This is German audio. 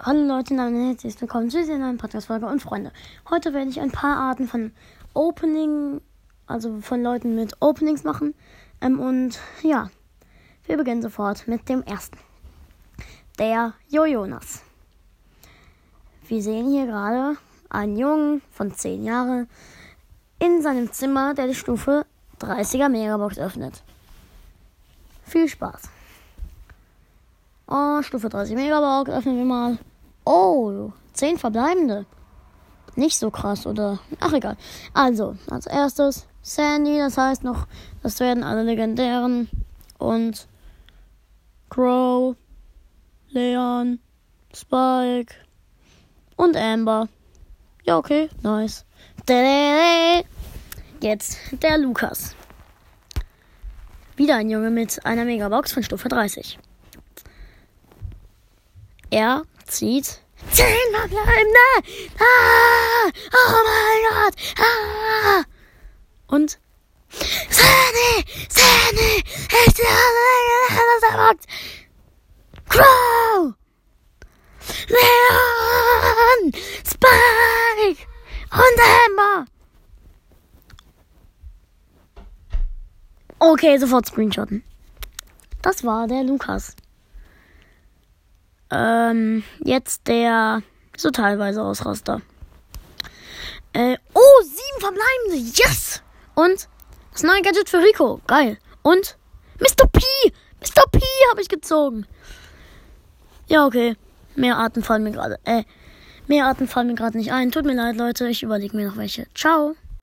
Hallo Leute, herzlich willkommen zu dieser neuen Podcast-Folge und Freunde. Heute werde ich ein paar Arten von Opening, also von Leuten mit Openings machen. Ähm, und ja, wir beginnen sofort mit dem ersten. Der Jojonas. Wir sehen hier gerade einen Jungen von 10 Jahren in seinem Zimmer, der die Stufe 30er Megabox öffnet. Viel Spaß. Oh, Stufe 30 Megabox öffnen wir mal. Oh, 10 verbleibende. Nicht so krass, oder? Ach, egal. Also, als erstes Sandy, das heißt noch, das werden alle legendären. Und Crow, Leon, Spike und Amber. Ja, okay, nice. Jetzt der Lukas. Wieder ein Junge mit einer Megabox von Stufe 30. Er zieht zehn verbleibende. Ah! Oh mein Gott! Ah! Und Sandy! Sandy! Ich ziehe das erwagt! Crow! Leon! Spike! Und Amber! Okay, sofort screenshotten. Das war der Lukas. Ähm, jetzt der so teilweise Ausraster. Äh, oh, sieben verbleibende. Yes! Und das neue Gadget für Rico. Geil. Und Mr. P. Mr. P habe ich gezogen. Ja, okay. Mehr Arten fallen mir gerade. Äh, mehr Arten fallen mir gerade nicht ein. Tut mir leid, Leute. Ich überlege mir noch welche. Ciao.